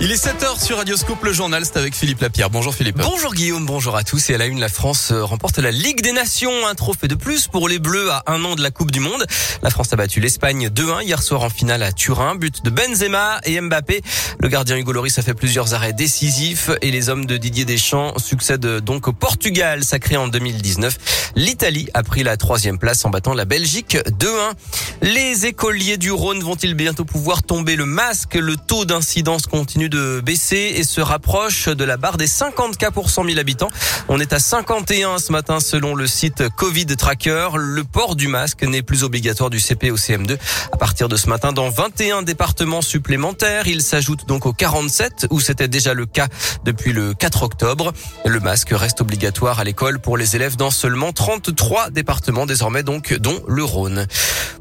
Il est 7h sur Radioscope, le journal, c'est avec Philippe Lapierre. Bonjour Philippe. Bonjour Guillaume, bonjour à tous. Et à la une, la France euh, remporte la Ligue des Nations. Un trophée de plus pour les Bleus à un an de la Coupe du Monde. La France a battu l'Espagne 2-1 hier soir en finale à Turin. But de Benzema et Mbappé. Le gardien Hugo Loris a fait plusieurs arrêts décisifs et les hommes de Didier Deschamps succèdent donc au Portugal, sacré en 2019. L'Italie a pris la troisième place en battant la Belgique 2-1. Les écoliers du Rhône vont-ils bientôt pouvoir tomber le masque? Le taux d'incidence continue de baisser et se rapproche de la barre des 50 cas pour 100 000 habitants. On est à 51 ce matin selon le site Covid Tracker. Le port du masque n'est plus obligatoire du CP au CM2 à partir de ce matin dans 21 départements supplémentaires. Il s'ajoute donc aux 47 où c'était déjà le cas depuis le 4 octobre. Le masque reste obligatoire à l'école pour les élèves dans seulement 33 départements désormais donc dont le Rhône.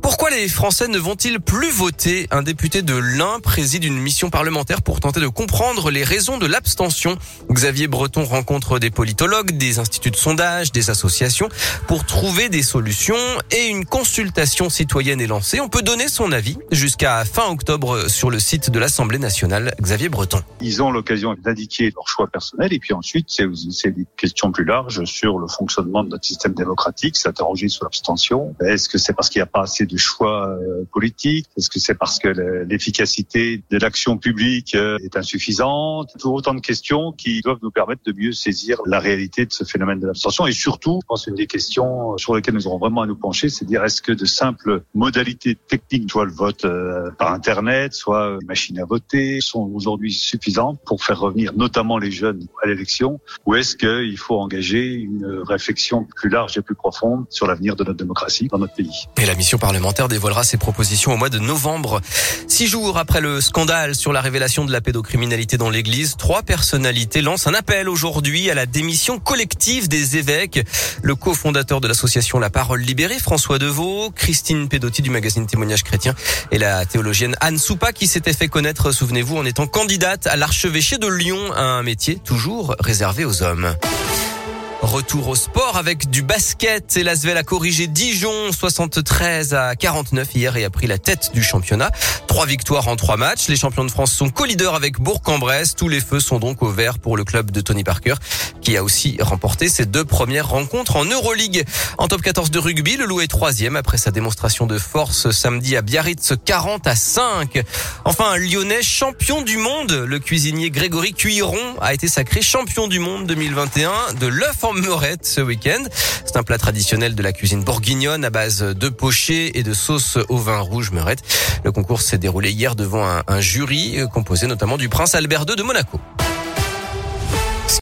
Pourquoi les Français ne vont-ils plus voter? Un député de l'Ain préside une mission parlementaire pour tenter de comprendre les raisons de l'abstention. Xavier Breton rencontre des politologues, des instituts de sondage, des associations pour trouver des solutions et une consultation citoyenne est lancée. On peut donner son avis jusqu'à fin octobre sur le site de l'Assemblée nationale. Xavier Breton. Ils ont l'occasion d'indiquer leur choix personnel et puis ensuite c'est des questions plus larges sur le fonctionnement de notre système démocratique, s'interroger sur l'abstention. Est-ce que c'est parce qu'il n'y a pas assez de choix euh, politiques? Est-ce que c'est parce que l'efficacité de l'action publique euh, est insuffisante autant de questions qui doivent nous permettre de mieux saisir la réalité de ce phénomène de l'abstention. Et surtout, je pense une des questions sur lesquelles nous aurons vraiment à nous pencher, c'est de dire est-ce que de simples modalités techniques, soit le vote euh, par Internet, soit une machine à voter, sont aujourd'hui suffisantes pour faire revenir notamment les jeunes à l'élection? Ou est-ce qu'il faut engager une réflexion plus large et plus profonde sur l'avenir de notre démocratie dans notre pays? Et la mission parlementaire dévoilera ses propositions au mois de novembre. Six jours après le scandale sur la révélation de la pédocriminalité dans l'église, trois personnalités lancent un appel aujourd'hui à la démission collective des évêques. Le cofondateur de l'association La Parole Libérée, François Deveau, Christine Pedotti du magazine Témoignage Chrétien et la théologienne Anne Soupa qui s'était fait connaître, souvenez-vous, en étant candidate à l'archevêché de Lyon, un métier toujours réservé aux hommes. Retour au sport avec du basket. Et l'Asvel a corrigé Dijon 73 à 49 hier et a pris la tête du championnat. Trois victoires en trois matchs. Les champions de France sont co-leaders avec Bourg-en-Bresse. Tous les feux sont donc au vert pour le club de Tony Parker qui a aussi remporté ses deux premières rencontres en Euroleague. En top 14 de rugby, le Loup est troisième après sa démonstration de force samedi à Biarritz 40 à 5. Enfin, un Lyonnais champion du monde. Le cuisinier Grégory Cuiron a été sacré champion du monde 2021 de l'œuf en meurette ce week-end. C'est un plat traditionnel de la cuisine bourguignonne à base de pochés et de sauce au vin rouge meurette. Le concours s'est déroulé hier devant un, un jury composé notamment du prince Albert II de Monaco.